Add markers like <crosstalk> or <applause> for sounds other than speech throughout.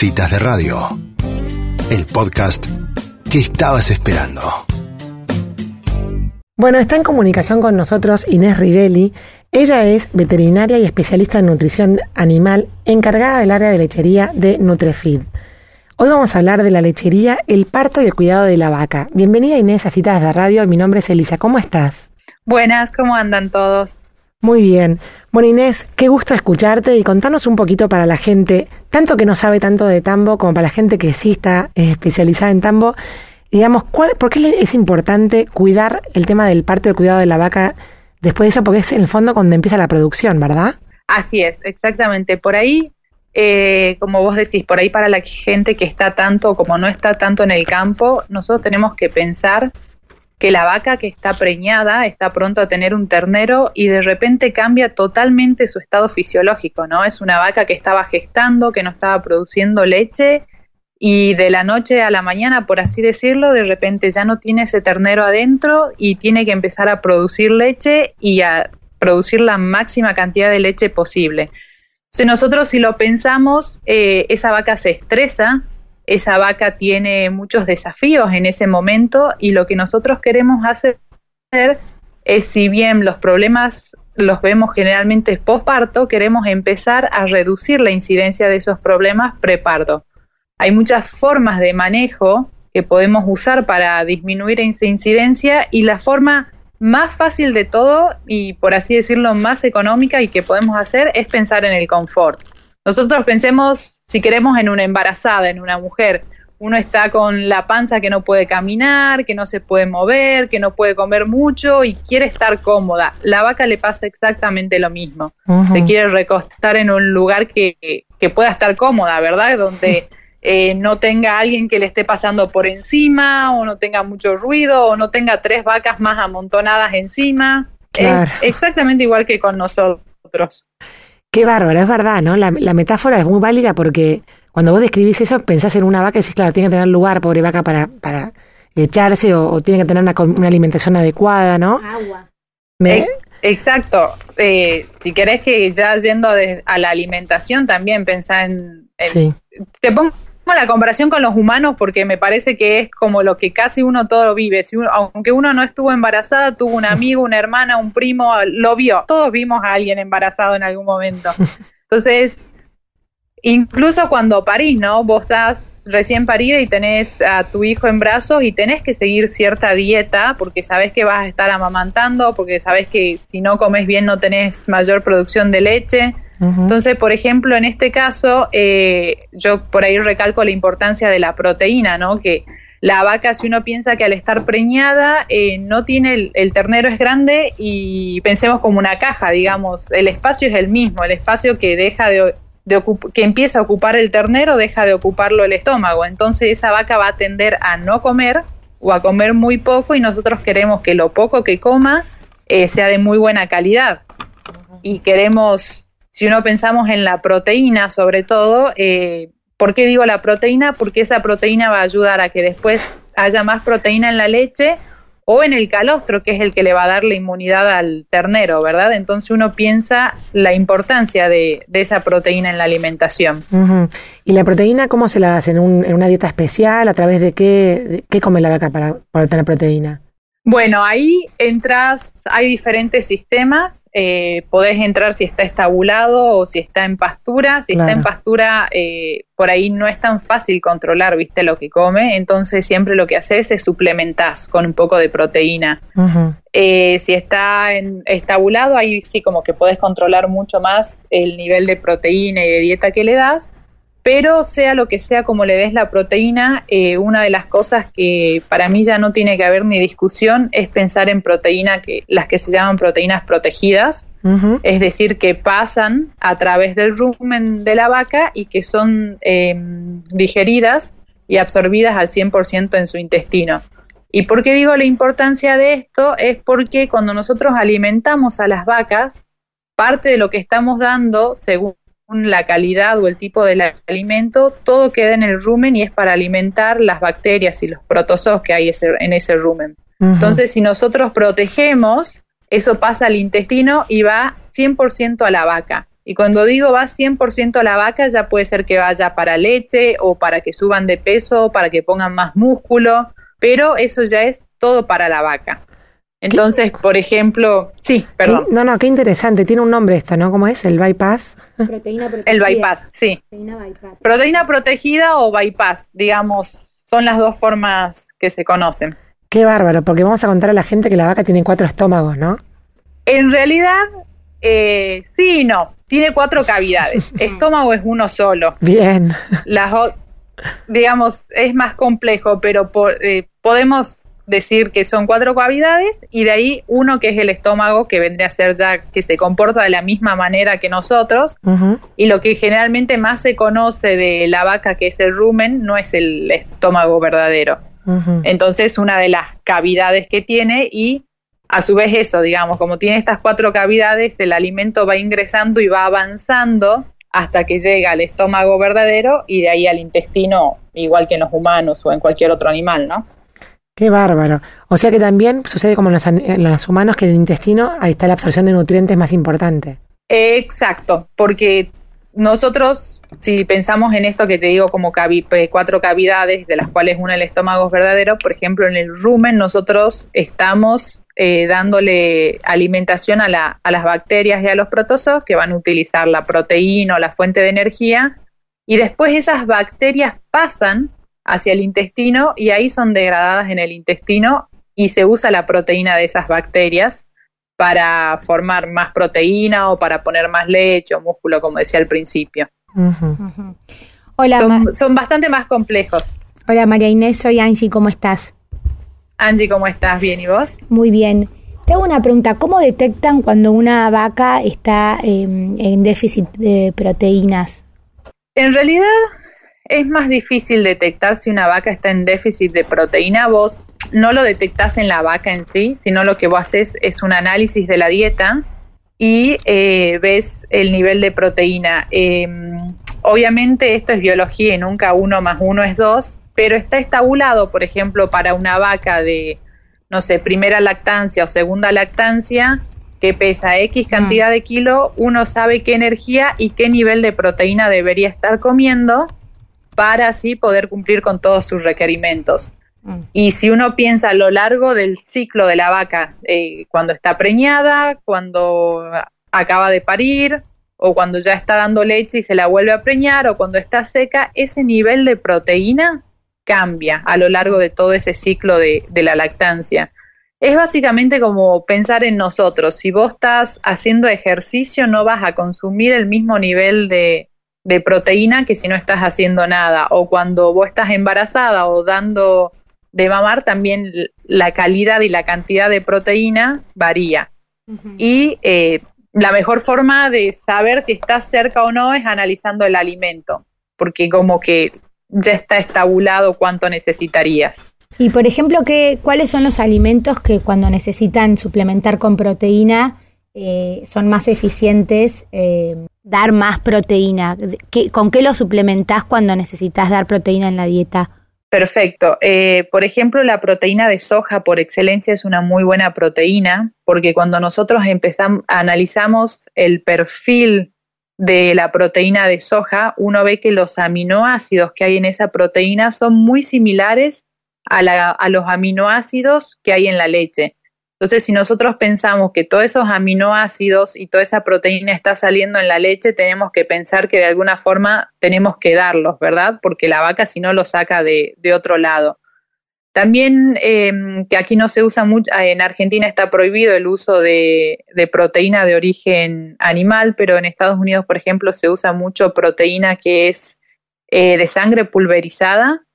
Citas de Radio, el podcast que estabas esperando. Bueno, está en comunicación con nosotros Inés Rivelli. Ella es veterinaria y especialista en nutrición animal, encargada del área de lechería de Nutrefeed. Hoy vamos a hablar de la lechería, el parto y el cuidado de la vaca. Bienvenida Inés a Citas de Radio, mi nombre es Elisa, ¿cómo estás? Buenas, ¿cómo andan todos? Muy bien. Bueno Inés, qué gusto escucharte y contanos un poquito para la gente, tanto que no sabe tanto de tambo como para la gente que sí está eh, especializada en tambo, digamos, ¿cuál, ¿por qué es importante cuidar el tema del parto y el cuidado de la vaca después de eso? Porque es en el fondo cuando empieza la producción, ¿verdad? Así es, exactamente. Por ahí eh, como vos decís, por ahí para la gente que está tanto como no está tanto en el campo, nosotros tenemos que pensar que la vaca que está preñada está pronto a tener un ternero y de repente cambia totalmente su estado fisiológico, ¿no? Es una vaca que estaba gestando, que no estaba produciendo leche y de la noche a la mañana, por así decirlo, de repente ya no tiene ese ternero adentro y tiene que empezar a producir leche y a producir la máxima cantidad de leche posible. Si nosotros si lo pensamos, eh, esa vaca se estresa, esa vaca tiene muchos desafíos en ese momento y lo que nosotros queremos hacer es, si bien los problemas los vemos generalmente postparto, queremos empezar a reducir la incidencia de esos problemas preparto. Hay muchas formas de manejo que podemos usar para disminuir esa incidencia y la forma más fácil de todo y por así decirlo más económica y que podemos hacer es pensar en el confort. Nosotros pensemos si queremos en una embarazada, en una mujer. Uno está con la panza que no puede caminar, que no se puede mover, que no puede comer mucho y quiere estar cómoda. La vaca le pasa exactamente lo mismo. Se quiere recostar en un lugar que, que pueda estar cómoda, ¿verdad? Donde <laughs> eh, no tenga alguien que le esté pasando por encima o no tenga mucho ruido o no tenga tres vacas más amontonadas encima. exactamente igual que con nosotros. Qué bárbaro, es verdad, ¿no? La, metáfora es muy válida porque cuando vos describís eso pensás en una vaca y decís, claro, tiene que tener lugar, pobre vaca, para, para echarse o, tiene que tener una, alimentación adecuada, ¿no? Agua. exacto. Eh, si querés que ya yendo a, la alimentación también pensá en... sí. Te pongo la comparación con los humanos porque me parece que es como lo que casi uno todo vive. Si aunque uno no estuvo embarazada, tuvo un amigo, una hermana, un primo, lo vio. Todos vimos a alguien embarazado en algún momento. <laughs> Entonces, incluso cuando parís, ¿no? Vos estás recién parida y tenés a tu hijo en brazos y tenés que seguir cierta dieta porque sabés que vas a estar amamantando, porque sabés que si no comes bien no tenés mayor producción de leche. Entonces, por ejemplo, en este caso, eh, yo por ahí recalco la importancia de la proteína, ¿no? Que la vaca, si uno piensa que al estar preñada, eh, no tiene, el, ternero es grande y pensemos como una caja, digamos, el espacio es el mismo, el espacio que deja de, que empieza a ocupar el ternero deja de ocuparlo el estómago, entonces esa vaca va a tender a no comer o a comer muy poco y nosotros queremos que lo poco que coma eh, sea de muy buena calidad. Y queremos si uno pensamos en la proteína sobre todo, eh, ¿por qué digo la proteína? Porque esa proteína va a ayudar a que después haya más proteína en la leche o en el calostro, que es el que le va a dar la inmunidad al ternero, ¿verdad? Entonces uno piensa la importancia de, esa proteína en la alimentación. ¿Y la proteína cómo se la hace? ¿En, una dieta especial? ¿A través de qué, qué come la vaca para tener proteína? Bueno, ahí entras, hay diferentes sistemas, eh, podés entrar si está estabulado o si está en pastura, si está en pastura eh, por ahí no es tan fácil controlar, viste, lo que come, entonces siempre lo que haces es suplementás con un poco de proteína. Eh, si está en estabulado, ahí sí como que podés controlar mucho más el nivel de proteína y de dieta que le das, pero sea lo que sea como le des la proteína, eh, una de las cosas que para mí ya no tiene que haber ni discusión es pensar en proteína que las que se llaman proteínas protegidas, es decir, que pasan a través del rumen de la vaca y que son em, digeridas y absorbidas al 100% en su intestino. ¿Y por qué digo la importancia de esto? Es porque cuando nosotros alimentamos a las vacas, parte de lo que estamos dando, según la calidad o el tipo del alimento, todo queda en el rumen y es para alimentar las bacterias y los protozoos que hay en ese rumen. Entonces, si nosotros protegemos, eso pasa al intestino y va 100% a la vaca. Y cuando digo va 100% a la vaca, ya puede ser que vaya para leche o para que suban de peso, para que pongan más músculo, pero eso ya es todo para la vaca. Entonces, por ejemplo, sí, perdón. No, no, qué interesante. Tiene un nombre esto, ¿no? ¿Cómo es? ¿El bypass? Proteína protegida. El bypass, sí. Proteína, bypass. Proteína protegida o bypass, digamos, son las dos formas que se conocen. Qué bárbaro, porque vamos a contar a la gente que la vaca tiene cuatro estómagos, ¿no? En realidad, eh, sí y no. Tiene cuatro cavidades. <laughs> Estómago es uno solo. Bien. Las, digamos, es más complejo, pero eh, podemos decir que son cuatro cavidades y de ahí uno que es el estómago que vendría a ser ya que se comporta de la misma manera que nosotros y lo que generalmente más se conoce de la vaca que es el rumen no es el estómago verdadero. Entonces una de las cavidades que tiene y a su vez eso, digamos, como tiene estas cuatro cavidades, el alimento va ingresando y va avanzando hasta que llega al estómago verdadero y de ahí al intestino, igual que en los humanos o en cualquier otro animal, ¿no? Qué bárbaro. O sea que también sucede como en los, humanos que en el intestino ahí está la absorción de nutrientes más importante. Exacto, porque nosotros, si pensamos en esto que te digo como eh, cuatro cavidades, de las cuales una el estómago es verdadero, por ejemplo, en el rumen nosotros estamos eh, dándole alimentación a, la, a las bacterias y a los protozoos que van a utilizar la proteína o la fuente de energía, y después esas bacterias pasan hacia el intestino y ahí son degradadas en el intestino y se usa la proteína de esas bacterias para formar más proteína o para poner más leche o músculo, como decía al principio. Hola, son, bastante más complejos. Hola María Inés, soy Angie, ¿cómo estás? Angie, ¿cómo estás? ¿Bien y vos? Muy bien. Te hago una pregunta, ¿cómo detectan cuando una vaca está em, en déficit de proteínas? En realidad es más difícil detectar si una vaca está en déficit de proteína. Vos no lo detectás en la vaca en sí, sino lo que vos haces es un análisis de la dieta y eh, ves el nivel de proteína. Em, obviamente esto es biología y nunca uno más uno es dos, pero está estabulado, por ejemplo, para una vaca de, no sé, primera lactancia o segunda lactancia, que pesa X cantidad de kilo, uno sabe qué energía y qué nivel de proteína debería estar comiendo para así poder cumplir con todos sus requerimientos. Y si uno piensa a lo largo del ciclo de la vaca, eh, cuando está preñada, cuando acaba de parir, o cuando ya está dando leche y se la vuelve a preñar, o cuando está seca, ese nivel de proteína cambia a lo largo de todo ese ciclo de, de la lactancia. Es básicamente como pensar en nosotros. Si vos estás haciendo ejercicio, no vas a consumir el mismo nivel de, de proteína que si no estás haciendo nada. O cuando vos estás embarazada o dando de mamar, también la calidad y la cantidad de proteína varía. Y eh, la mejor forma de saber si estás cerca o no es analizando el alimento, porque como que ya está estabulado cuánto necesitarías. Y por ejemplo, ¿qué, ¿cuáles son los alimentos que cuando necesitan suplementar con proteína eh, son más eficientes eh, dar más proteína? ¿Con qué lo suplementás cuando necesitas dar proteína en la dieta? Perfecto. Eh, por ejemplo, la proteína de soja por excelencia es una muy buena proteína porque cuando nosotros empezamos, analizamos el perfil de la proteína de soja, uno ve que los aminoácidos que hay en esa proteína son muy similares a los aminoácidos que hay en la leche. Entonces, si nosotros pensamos que todos esos aminoácidos y toda esa proteína está saliendo en la leche, tenemos que pensar que de alguna forma tenemos que darlos, ¿verdad? Porque la vaca si no lo saca de, otro lado. También em, que aquí no se usa mucho, en Argentina está prohibido el uso de, proteína de origen animal, pero en Estados Unidos, por ejemplo, se usa mucho proteína que es eh, de sangre pulverizada,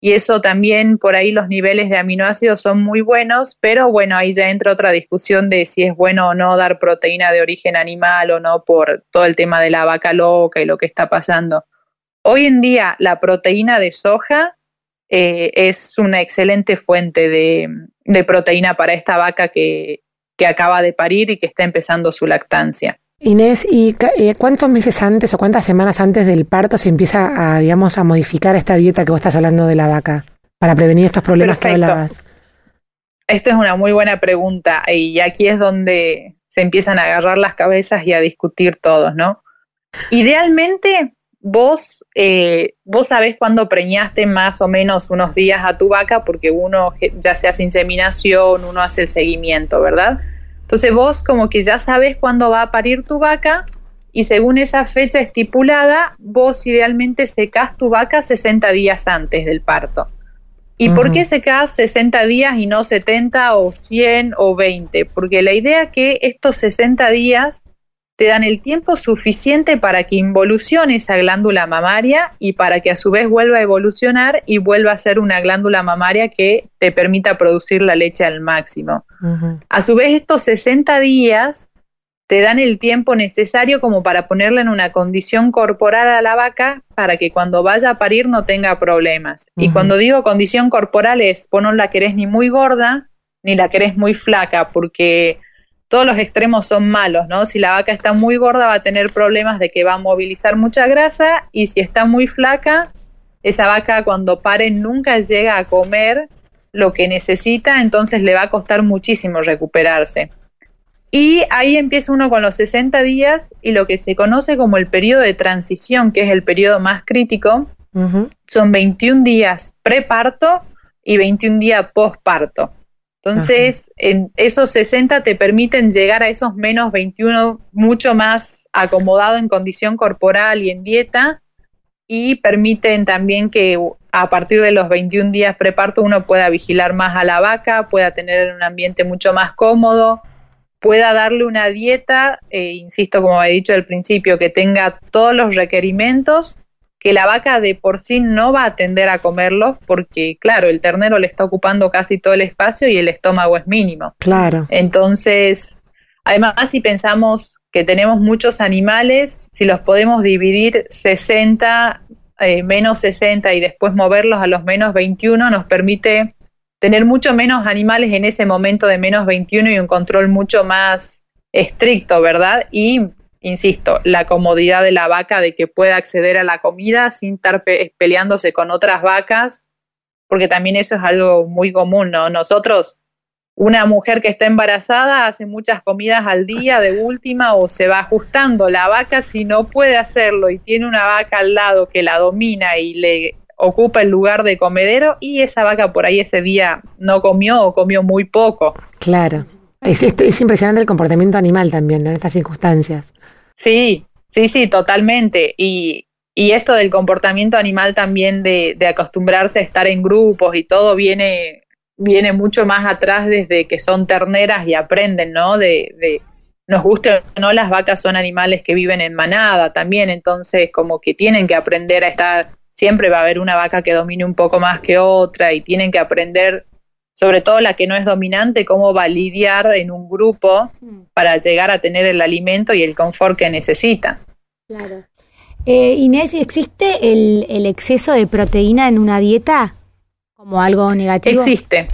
y eso también por ahí los niveles de aminoácidos son muy buenos, pero bueno, ahí ya entra otra discusión de si es bueno o no dar proteína de origen animal o no por todo el tema de la vaca loca y lo que está pasando. Hoy en día la proteína de soja eh, es una excelente fuente de, proteína para esta vaca que acaba de parir y que está empezando su lactancia. Inés, ¿y eh, cuántos meses antes o cuántas semanas antes del parto se empieza a, digamos, a modificar esta dieta que vos estás hablando de la vaca para prevenir estos problemas que hablabas? Esto es una muy buena pregunta y aquí es donde se empiezan a agarrar las cabezas y a discutir todos, ¿no? Idealmente, vos, eh, vos sabés cuándo preñaste más o menos unos días a tu vaca, porque uno ya se hace inseminación, uno hace el seguimiento, ¿verdad? Entonces vos como que ya sabés cuándo va a parir tu vaca y según esa fecha estipulada, vos idealmente secás tu vaca 60 días antes del parto. ¿Y por qué secás 60 días y no 70 o 100 o 20? Porque la idea es que estos 60 días te dan el tiempo suficiente para que involucione esa glándula mamaria y para que a su vez vuelva a evolucionar y vuelva a ser una glándula mamaria que te permita producir la leche al máximo. A su vez, estos 60 días te dan el tiempo necesario como para ponerla en una condición corporal a la vaca para que cuando vaya a parir no tenga problemas. Y cuando digo condición corporal es, vos no la querés ni muy gorda ni la querés muy flaca, porque todos los extremos son malos, ¿no? Si la vaca está muy gorda va a tener problemas de que va a movilizar mucha grasa y si está muy flaca, esa vaca cuando pare nunca llega a comer lo que necesita, entonces le va a costar muchísimo recuperarse. Y ahí empieza uno con los 60 días y lo que se conoce como el periodo de transición, que es el periodo más crítico, son 21 días preparto y 21 días postparto. Entonces, en esos 60 te permiten llegar a esos menos 21 mucho más acomodado en condición corporal y en dieta y permiten también que a partir de los 21 días preparto uno pueda vigilar más a la vaca, pueda tener un ambiente mucho más cómodo, pueda darle una dieta, eh, insisto como he dicho al principio, que tenga todos los requerimientos que la vaca de por sí no va a tender a comerlo porque, claro, el ternero le está ocupando casi todo el espacio y el estómago es mínimo. Claro. Entonces, además, si pensamos que tenemos muchos animales, si los podemos dividir 60, eh, menos 60 y después moverlos a los menos 21, nos permite tener mucho menos animales en ese momento de menos 21 y un control mucho más estricto, ¿verdad? Y insisto, la comodidad de la vaca de que pueda acceder a la comida sin estar peleándose con otras vacas, porque también eso es algo muy común, ¿no? Nosotros, una mujer que está embarazada hace muchas comidas al día de última o se va ajustando. La vaca si no puede hacerlo y tiene una vaca al lado que la domina y le ocupa el lugar de comedero y esa vaca por ahí ese día no comió o comió muy poco. Claro. Es, es, impresionante el comportamiento animal también en estas circunstancias. Sí, sí, sí, totalmente. Y, y esto del comportamiento animal también de, de, acostumbrarse a estar en grupos y todo viene, viene mucho más atrás desde que son terneras y aprenden, ¿no? De, de nos guste o no, las vacas son animales que viven en manada también, entonces como que tienen que aprender a estar, siempre va a haber una vaca que domine un poco más que otra y tienen que aprender sobre todo la que no es dominante, cómo va a lidiar en un grupo mm. para llegar a tener el alimento y el confort que necesita. Claro. Eh, Inés, ¿existe el, el, exceso de proteína en una dieta como algo negativo? Existe.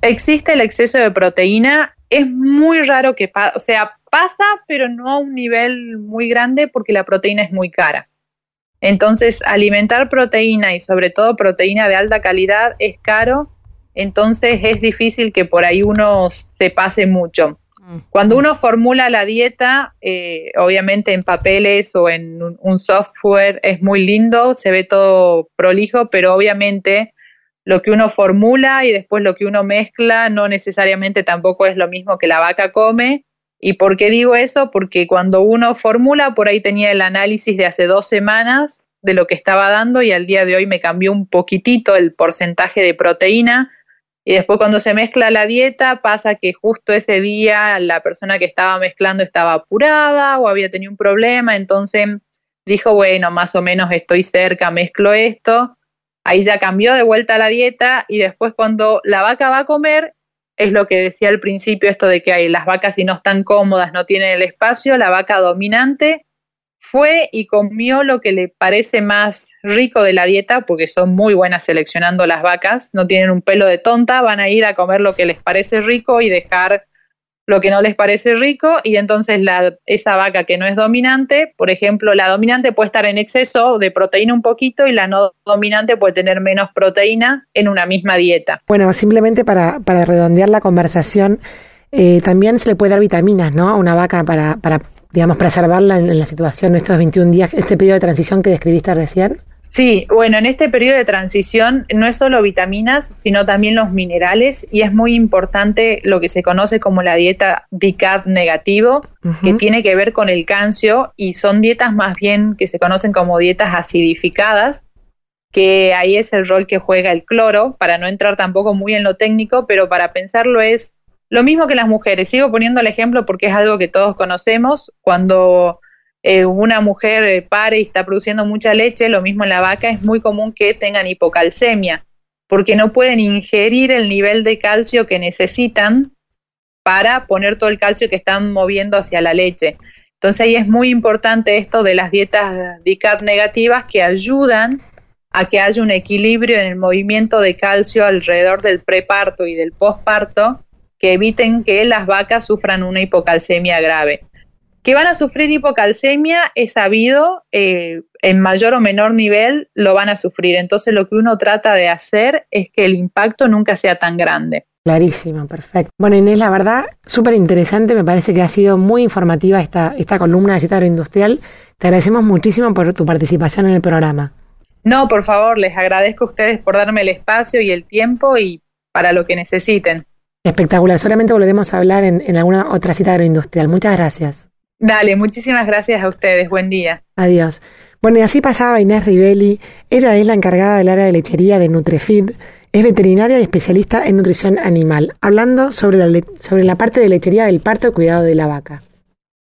Existe el exceso de proteína. Es muy raro que o sea, pasa, pero no a un nivel muy grande porque la proteína es muy cara. Entonces, alimentar proteína y sobre todo proteína de alta calidad es caro entonces es difícil que por ahí uno se pase mucho. Mm. Cuando uno formula la dieta, eh, obviamente en papeles o en un, software es muy lindo, se ve todo prolijo, pero obviamente lo que uno formula y después lo que uno mezcla no necesariamente tampoco es lo mismo que la vaca come. ¿Y por qué digo eso? Porque cuando uno formula, por ahí tenía el análisis de hace dos semanas de lo que estaba dando y al día de hoy me cambió un poquitito el porcentaje de proteína y después cuando se mezcla la dieta pasa que justo ese día la persona que estaba mezclando estaba apurada o había tenido un problema, entonces dijo, bueno, más o menos estoy cerca, mezclo esto. Ahí ya cambió de vuelta la dieta y después cuando la vaca va a comer, es lo que decía al principio, esto de que hay las vacas si no están cómodas, no tienen el espacio, la vaca dominante fue y comió lo que le parece más rico de la dieta, porque son muy buenas seleccionando las vacas, no tienen un pelo de tonta, van a ir a comer lo que les parece rico y dejar lo que no les parece rico, y entonces la, esa vaca que no es dominante, por ejemplo, la dominante puede estar en exceso de proteína un poquito y la no dominante puede tener menos proteína en una misma dieta. Bueno, simplemente para, para redondear la conversación, eh, también se le puede dar vitaminas, ¿no? A una vaca para, para digamos, preservarla en, la situación, estos 21 días, este periodo de transición que describiste recién? Sí, bueno, en este periodo de transición no es solo vitaminas, sino también los minerales y es muy importante lo que se conoce como la dieta DICAD negativo, que tiene que ver con el calcio y son dietas más bien que se conocen como dietas acidificadas, que ahí es el rol que juega el cloro, para no entrar tampoco muy en lo técnico, pero para pensarlo es lo mismo que las mujeres. Sigo poniendo el ejemplo porque es algo que todos conocemos. Cuando eh, una mujer eh, pare y está produciendo mucha leche, lo mismo en la vaca, es muy común que tengan hipocalcemia, porque no pueden ingerir el nivel de calcio que necesitan para poner todo el calcio que están moviendo hacia la leche. Entonces ahí es muy importante esto de las dietas DICAT negativas que ayudan a que haya un equilibrio en el movimiento de calcio alrededor del preparto y del posparto que eviten que las vacas sufran una hipocalcemia grave. Que van a sufrir hipocalcemia es sabido, eh, en mayor o menor nivel lo van a sufrir. Entonces lo que uno trata de hacer es que el impacto nunca sea tan grande. Clarísimo, perfecto. Bueno, Inés, la verdad, súper interesante. Me parece que ha sido muy informativa esta, esta columna de cita agroindustrial. Te agradecemos muchísimo por tu participación en el programa. No, por favor, les agradezco a ustedes por darme el espacio y el tiempo y para lo que necesiten. Espectacular. Solamente volveremos a hablar en, en alguna otra cita agroindustrial. Muchas gracias. Dale, muchísimas gracias a ustedes. Buen día. Adiós. Bueno, y así pasaba Inés Rivelli. Ella es la encargada del área de lechería de Nutrefeed. Es veterinaria y especialista en nutrición animal, hablando sobre la, sobre la parte de lechería del parto y cuidado de la vaca.